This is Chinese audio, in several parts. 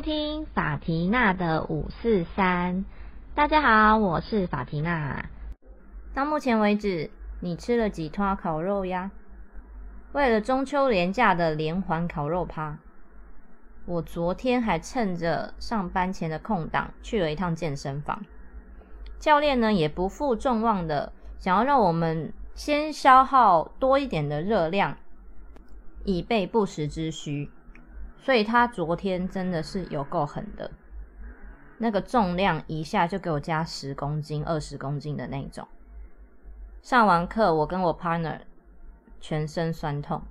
收听法提娜的五四三。大家好，我是法提娜。到目前为止，你吃了几坨烤肉呀？为了中秋连假的连环烤肉趴，我昨天还趁着上班前的空档去了一趟健身房。教练呢也不负众望的，想要让我们先消耗多一点的热量，以备不时之需。所以他昨天真的是有够狠的，那个重量一下就给我加十公斤、二十公斤的那种。上完课，我跟我 partner 全身酸痛，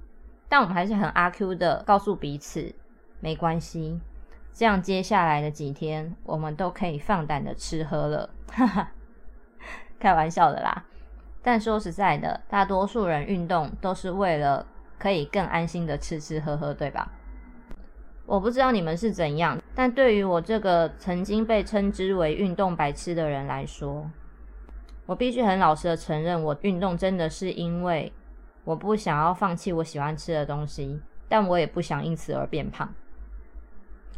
但我们还是很阿 Q 的告诉彼此没关系，这样接下来的几天我们都可以放胆的吃喝了，哈哈，开玩笑的啦。但说实在的，大多数人运动都是为了可以更安心的吃吃喝喝，对吧？我不知道你们是怎样，但对于我这个曾经被称之为运动白痴的人来说，我必须很老实的承认，我运动真的是因为我不想要放弃我喜欢吃的东西，但我也不想因此而变胖。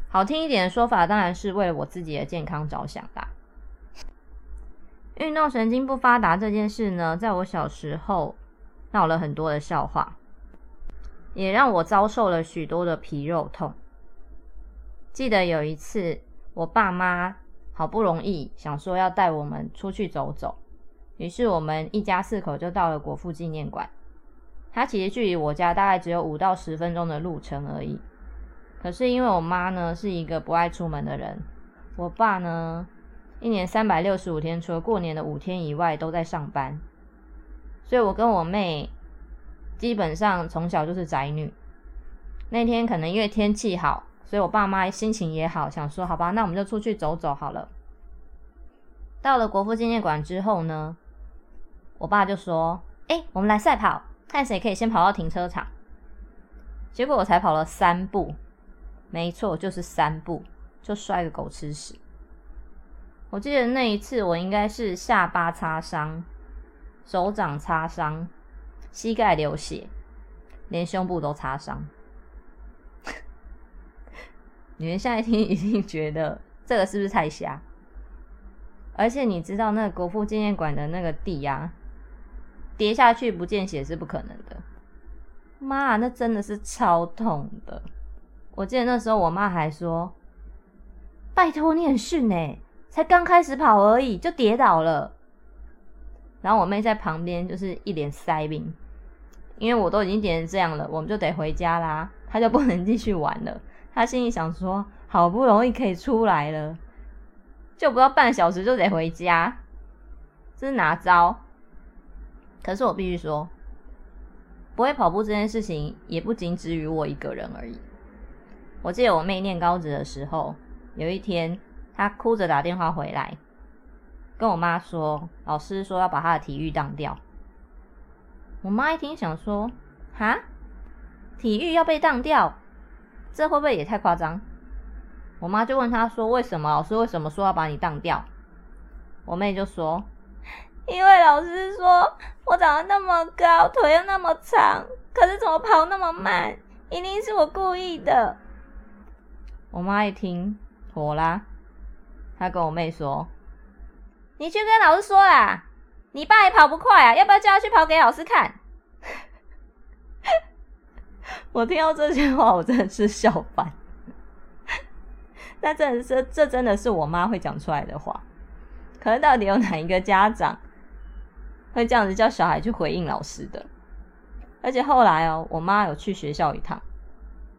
好听一点的说法，当然是为了我自己的健康着想吧。运动神经不发达这件事呢，在我小时候闹了很多的笑话，也让我遭受了许多的皮肉痛。记得有一次，我爸妈好不容易想说要带我们出去走走，于是我们一家四口就到了国父纪念馆。它其实距离我家大概只有五到十分钟的路程而已。可是因为我妈呢是一个不爱出门的人，我爸呢一年三百六十五天，除了过年的五天以外都在上班，所以我跟我妹基本上从小就是宅女。那天可能因为天气好。所以我爸妈心情也好，想说好吧，那我们就出去走走好了。到了国父纪念馆之后呢，我爸就说：“哎，我们来赛跑，看谁可以先跑到停车场。”结果我才跑了三步，没错，就是三步，就摔个狗吃屎。我记得那一次我应该是下巴擦伤、手掌擦伤、膝盖流血，连胸部都擦伤。你们现在听一定觉得这个是不是太瞎？而且你知道那个国父纪念馆的那个地呀，跌下去不见血是不可能的。妈，那真的是超痛的。我记得那时候我妈还说：“拜托你很逊哎，才刚开始跑而已就跌倒了。”然后我妹在旁边就是一脸塞病，因为我都已经跌成这样了，我们就得回家啦，她就不能继续玩了。他心里想说：“好不容易可以出来了，就不到半小时就得回家，这是哪招？”可是我必须说，不会跑步这件事情也不仅止于我一个人而已。我记得我妹念高职的时候，有一天她哭着打电话回来，跟我妈说：“老师说要把她的体育当掉。”我妈一听想说：“哈，体育要被当掉？”这会不会也太夸张？我妈就问他说：“为什么老师为什么说要把你当掉？”我妹就说：“因为老师说我长得那么高，腿又那么长，可是怎么跑那么慢？一定是我故意的。”我妈一听火啦，她跟我妹说：“你去跟老师说啦，你爸也跑不快啊，要不要叫他去跑给老师看？” 我听到这些话，我真的是笑翻。那真的是，这真的是我妈会讲出来的话。可是到底有哪一个家长会这样子叫小孩去回应老师的？而且后来哦，我妈有去学校一趟，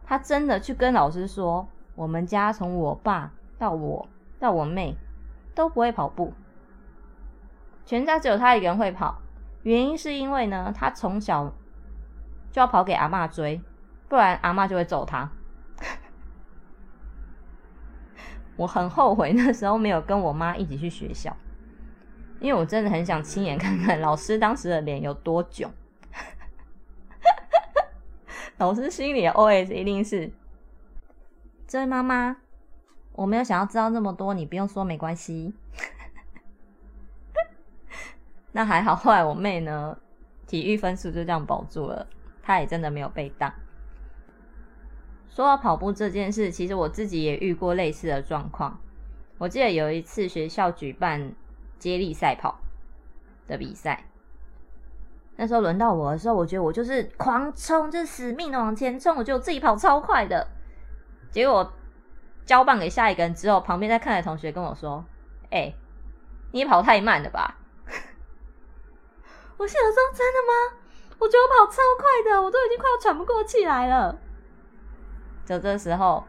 她真的去跟老师说，我们家从我爸到我到我妹都不会跑步，全家只有她一个人会跑。原因是因为呢，她从小就要跑给阿妈追。不然阿妈就会揍他。我很后悔那时候没有跟我妈一起去学校，因为我真的很想亲眼看看老师当时的脸有多囧。老师心里的 OS 一定是：这位妈妈，我没有想要知道那么多，你不用说没关系。那还好，后来我妹呢，体育分数就这样保住了，她也真的没有被当。说到跑步这件事，其实我自己也遇过类似的状况。我记得有一次学校举办接力赛跑的比赛，那时候轮到我的时候，我觉得我就是狂冲，就是死命的往前冲，我觉得我自己跑超快的。结果交棒给下一个人之后，旁边在看的同学跟我说：“哎，你跑太慢了吧？” 我想说：“真的吗？我觉得我跑超快的，我都已经快要喘不过气来了。”就这时候。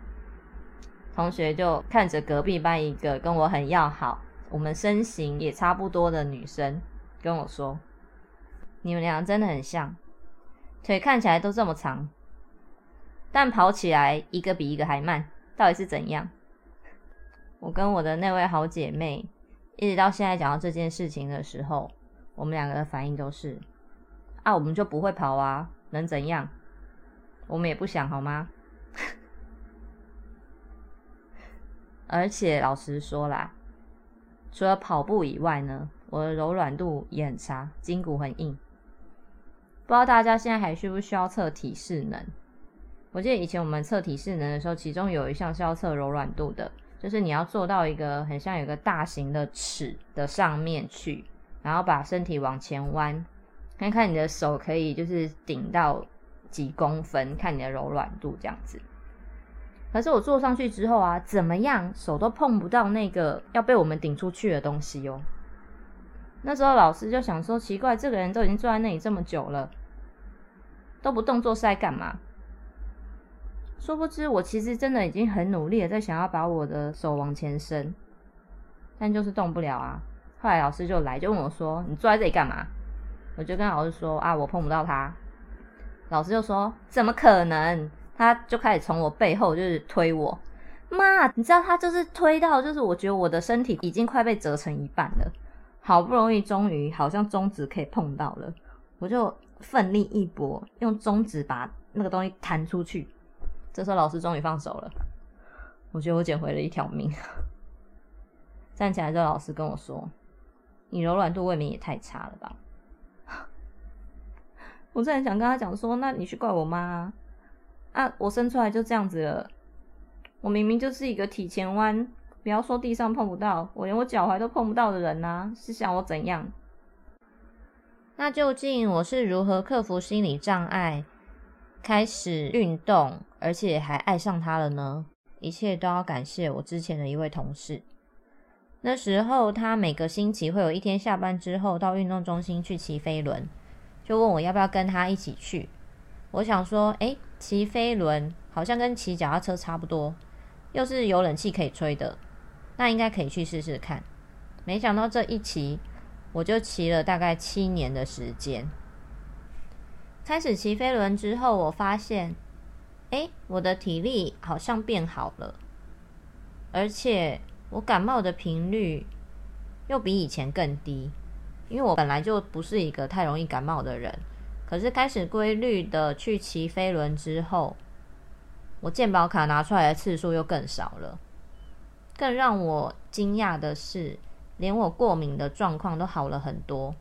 同学就看着隔壁班一个跟我很要好、我们身形也差不多的女生，跟我说：“你们俩真的很像，腿看起来都这么长，但跑起来一个比一个还慢，到底是怎样？”我跟我的那位好姐妹，一直到现在讲到这件事情的时候，我们两个的反应都是：“啊，我们就不会跑啊，能怎样？我们也不想好吗？”而且老实说啦，除了跑步以外呢，我的柔软度也很差，筋骨很硬。不知道大家现在还需不需要测体适能？我记得以前我们测体适能的时候，其中有一项是要测柔软度的，就是你要做到一个很像有个大型的尺的上面去，然后把身体往前弯，看看你的手可以就是顶到几公分，看你的柔软度这样子。可是我坐上去之后啊，怎么样，手都碰不到那个要被我们顶出去的东西哦。那时候老师就想说，奇怪，这个人都已经坐在那里这么久了，都不动作是在干嘛？殊不知，我其实真的已经很努力的在想要把我的手往前伸，但就是动不了啊。后来老师就来就问我说：“你坐在这里干嘛？”我就跟老师说：“啊，我碰不到他。”老师就说：“怎么可能？”他就开始从我背后就是推我，妈，你知道他就是推到，就是我觉得我的身体已经快被折成一半了，好不容易终于好像中指可以碰到了，我就奋力一搏，用中指把那个东西弹出去。这时候老师终于放手了，我觉得我捡回了一条命。站起来之后，老师跟我说：“你柔软度未免也太差了吧？”我真的想跟他讲说：“那你去怪我妈。”！啊我生出来就这样子了。我明明就是一个体前弯，不要说地上碰不到，我连我脚踝都碰不到的人呐，是想我怎样？那究竟我是如何克服心理障碍，开始运动，而且还爱上他了呢？一切都要感谢我之前的一位同事。那时候他每个星期会有一天下班之后到运动中心去骑飞轮，就问我要不要跟他一起去。我想说，哎。骑飞轮好像跟骑脚踏车差不多，又是有冷气可以吹的，那应该可以去试试看。没想到这一骑，我就骑了大概七年的时间。开始骑飞轮之后，我发现，哎，我的体力好像变好了，而且我感冒的频率又比以前更低，因为我本来就不是一个太容易感冒的人。可是开始规律的去骑飞轮之后，我健保卡拿出来的次数又更少了。更让我惊讶的是，连我过敏的状况都好了很多。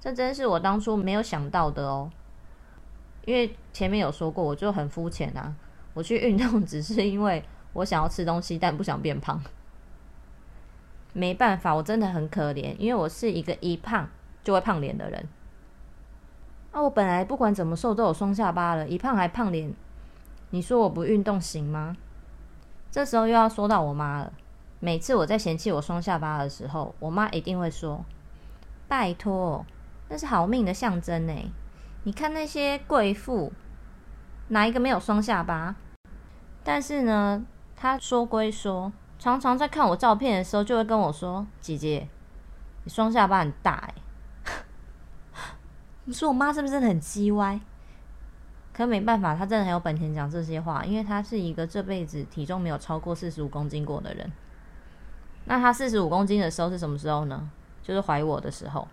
这真是我当初没有想到的哦。因为前面有说过，我就很肤浅啊。我去运动只是因为我想要吃东西，但不想变胖。没办法，我真的很可怜，因为我是一个一胖就会胖脸的人。那我本来不管怎么瘦都有双下巴了，一胖还胖脸，你说我不运动行吗？这时候又要说到我妈了。每次我在嫌弃我双下巴的时候，我妈一定会说：“拜托，那是好命的象征呢。你看那些贵妇，哪一个没有双下巴？但是呢，她说归说，常常在看我照片的时候，就会跟我说：姐姐，你双下巴很大哎。”你说我妈是不是很叽歪？可没办法，她真的很有本钱讲这些话，因为她是一个这辈子体重没有超过四十五公斤过的人。那她四十五公斤的时候是什么时候呢？就是怀我的时候。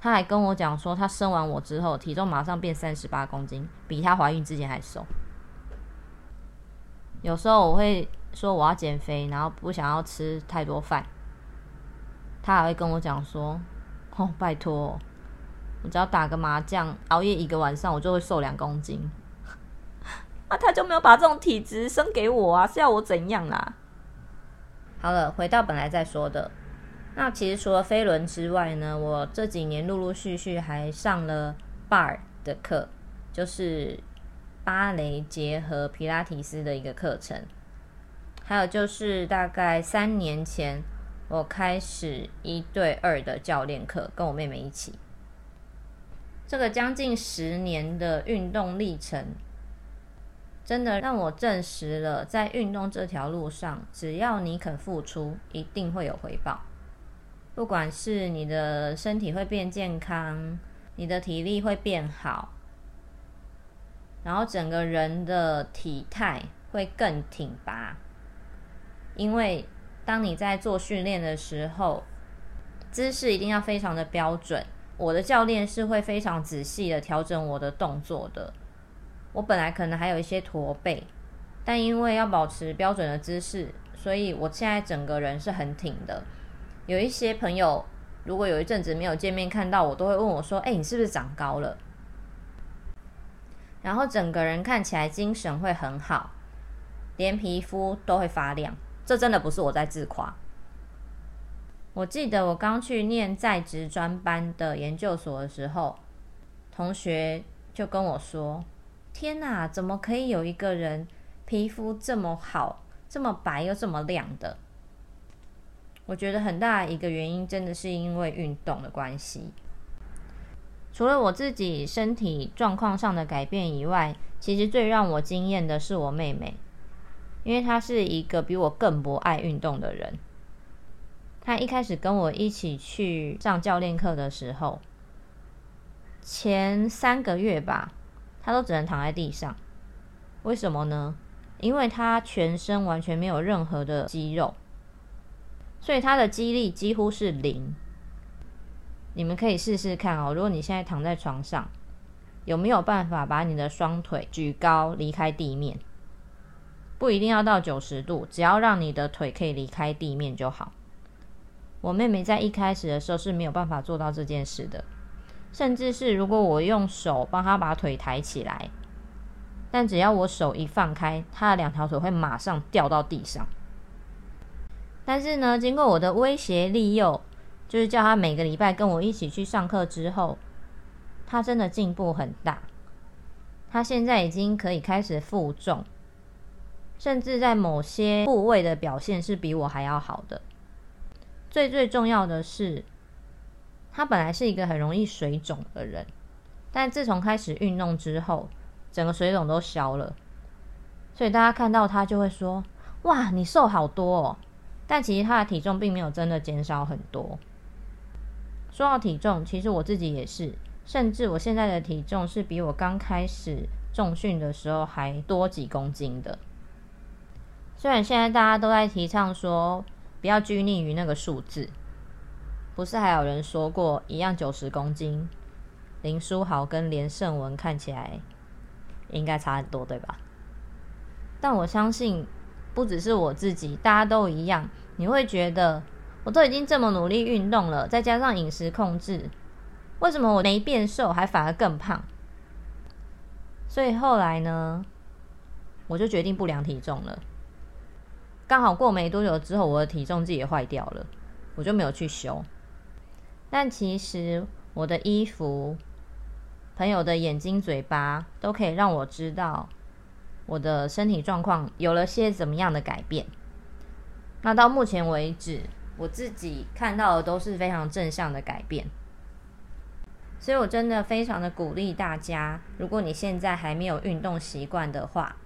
她还跟我讲说，她生完我之后体重马上变三十八公斤，比她怀孕之前还瘦。有时候我会说我要减肥，然后不想要吃太多饭，她还会跟我讲说：“哦，拜托。”我只要打个麻将，熬夜一个晚上，我就会瘦两公斤。啊，他就没有把这种体质生给我啊，是要我怎样啦？好了，回到本来在说的，那其实除了飞轮之外呢，我这几年陆陆续续还上了 bar 的课，就是芭蕾结合皮拉提斯的一个课程，还有就是大概三年前我开始一对二的教练课，跟我妹妹一起，这个将近十年的运动历程。真的让我证实了，在运动这条路上，只要你肯付出，一定会有回报。不管是你的身体会变健康，你的体力会变好，然后整个人的体态会更挺拔。因为当你在做训练的时候，姿势一定要非常的标准。我的教练是会非常仔细的调整我的动作的。我本来可能还有一些驼背，但因为要保持标准的姿势，所以我现在整个人是很挺的。有一些朋友，如果有一阵子没有见面，看到我都会问我说：“哎，你是不是长高了？”然后整个人看起来精神会很好，连皮肤都会发亮。这真的不是我在自夸。我记得我刚去念在职专班的研究所的时候，同学就跟我说。天哪，怎么可以有一个人皮肤这么好、这么白又这么亮的？我觉得很大一个原因真的是因为运动的关系。除了我自己身体状况上的改变以外，其实最让我惊艳的是我妹妹，因为她是一个比我更不爱运动的人。他一开始跟我一起去上教练课的时候，前三个月吧。他都只能躺在地上，为什么呢？因为他全身完全没有任何的肌肉，所以他的肌力几乎是零。你们可以试试看哦，如果你现在躺在床上，有没有办法把你的双腿举高离开地面？不一定要到九十度，只要让你的腿可以离开地面就好。我妹妹在一开始的时候是没有办法做到这件事的。甚至是如果我用手帮她把腿抬起来，但只要我手一放开，她的两条腿会马上掉到地上。但是呢，经过我的威胁利诱，就是叫她每个礼拜跟我一起去上课之后，她真的进步很大。她现在已经可以开始负重，甚至在某些部位的表现是比我还要好的。最最重要的是。他本来是一个很容易水肿的人，但自从开始运动之后，整个水肿都消了。所以大家看到他就会说：“哇，你瘦好多哦！”但其实他的体重并没有真的减少很多。说到体重，其实我自己也是，甚至我现在的体重是比我刚开始重训的时候还多几公斤的。虽然现在大家都在提倡说不要拘泥于那个数字。不是还有人说过，一样九十公斤，林书豪跟连胜文看起来应该差很多，对吧？但我相信，不只是我自己，大家都一样。你会觉得，我都已经这么努力运动了，再加上饮食控制，为什么我没变瘦，还反而更胖？所以后来呢，我就决定不量体重了。刚好过没多久之后，我的体重计也坏掉了，我就没有去修。但其实我的衣服、朋友的眼睛、嘴巴都可以让我知道我的身体状况有了些怎么样的改变。那到目前为止，我自己看到的都是非常正向的改变。所以我真的非常的鼓励大家，如果你现在还没有运动习惯的话，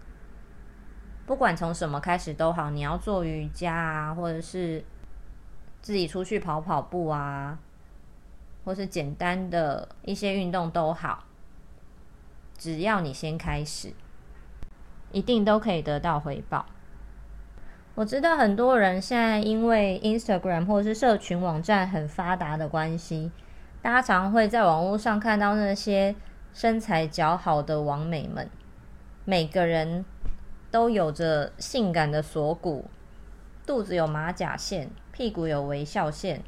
不管从什么开始都好，你要做瑜伽啊，或者是自己出去跑跑步啊。或是简单的一些运动都好，只要你先开始，一定都可以得到回报。我知道很多人现在因为 Instagram 或者是社群网站很发达的关系，大家常会在网络上看到那些身材较好的网美们，每个人都有着性感的锁骨，肚子有马甲线，屁股有微笑线。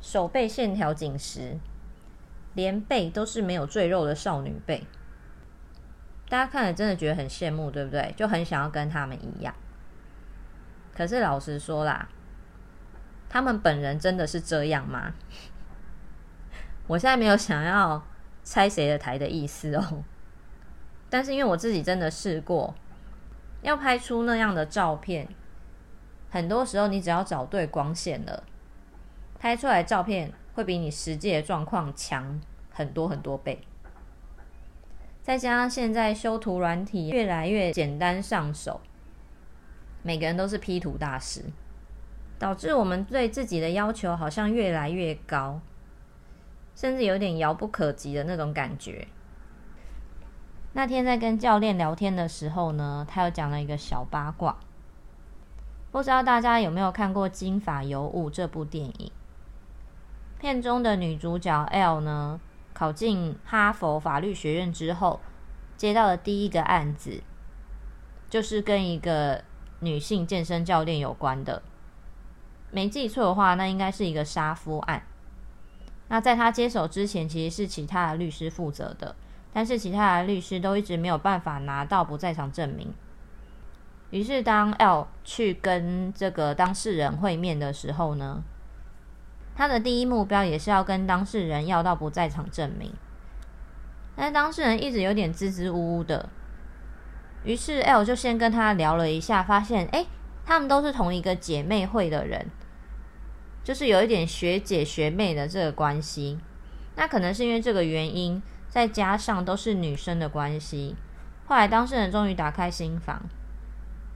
手背线条紧实，连背都是没有赘肉的少女背。大家看了真的觉得很羡慕，对不对？就很想要跟他们一样。可是老实说啦，他们本人真的是这样吗？我现在没有想要拆谁的台的意思哦。但是因为我自己真的试过，要拍出那样的照片，很多时候你只要找对光线了，拍出来照片会比你实际的状况强很多很多倍。再加上现在修图软体越来越简单上手，每个人都是 P 图大师，导致我们对自己的要求好像越来越高，甚至有点遥不可及的那种感觉。那天在跟教练聊天的时候呢，他又讲了一个小八卦，不知道大家有没有看过《金发尤物》这部电影？片中的女主角 L 呢，考进哈佛法律学院之后，接到的第一个案子，就是跟一个女性健身教练有关的。没记错的话，那应该是一个杀夫案。那在他接手之前，其实是其他的律师负责的。但是其他的律师都一直没有办法拿到不在场证明。于是当 L 去跟这个当事人会面的时候呢，他的第一目标也是要跟当事人要到不在场证明。但当事人一直有点支支吾吾的，于是 L 就先跟他聊了一下，发现哎，他们都是同一个姐妹会的人，就是有一点学姐学妹的这个关系。那可能是因为这个原因。再加上都是女生的关系，后来当事人终于打开心房，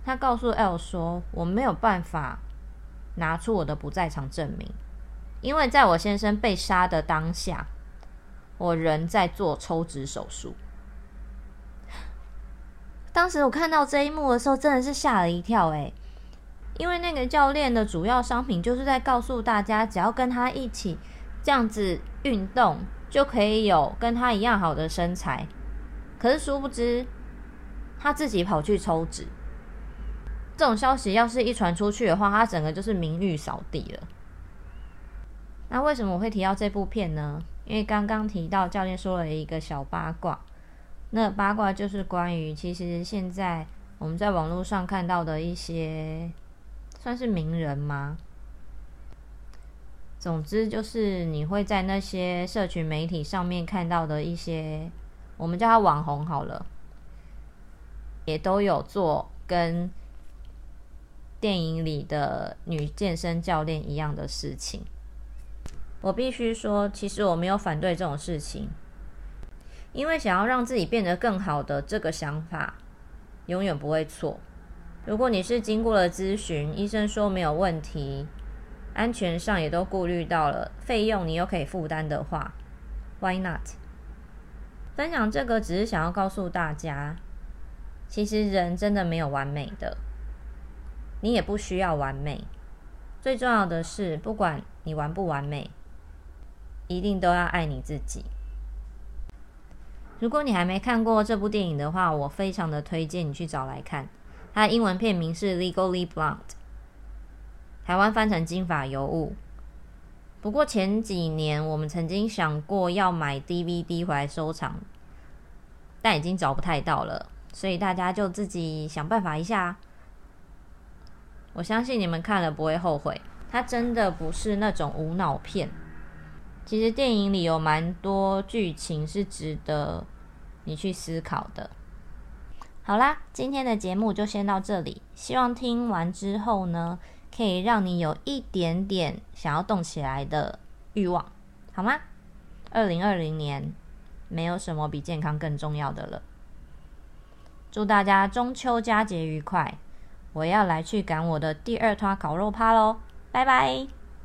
他告诉 L 说：“我没有办法拿出我的不在场证明，因为在我先生被杀的当下，我人在做抽脂手术。”当时我看到这一幕的时候，真的是吓了一跳诶，因为那个教练的主要商品就是在告诉大家，只要跟他一起这样子运动。就可以有跟他一样好的身材，可是殊不知他自己跑去抽脂。这种消息要是一传出去的话，他整个就是名誉扫地了。那为什么我会提到这部片呢？因为刚刚提到教练说了一个小八卦，那八卦就是关于其实现在我们在网络上看到的一些算是名人吗？总之就是你会在那些社群媒体上面看到的一些，我们叫他网红好了，也都有做跟电影里的女健身教练一样的事情。我必须说，其实我没有反对这种事情，因为想要让自己变得更好的这个想法永远不会错。如果你是经过了咨询，医生说没有问题。安全上也都顾虑到了，费用你又可以负担的话，Why not？分享这个只是想要告诉大家，其实人真的没有完美的，你也不需要完美。最重要的是，不管你完不完美，一定都要爱你自己。如果你还没看过这部电影的话，我非常的推荐你去找来看。它的英文片名是《Legally Blonde》。台湾翻成金发尤物，不过前几年我们曾经想过要买 DVD 回来收藏，但已经找不太到了，所以大家就自己想办法一下。我相信你们看了不会后悔，它真的不是那种无脑片。其实电影里有蛮多剧情是值得你去思考的。好啦，今天的节目就先到这里，希望听完之后呢。可以让你有一点点想要动起来的欲望，好吗？二零二零年没有什么比健康更重要的了。祝大家中秋佳节愉快！我要来去赶我的第二摊烤肉趴喽，拜拜。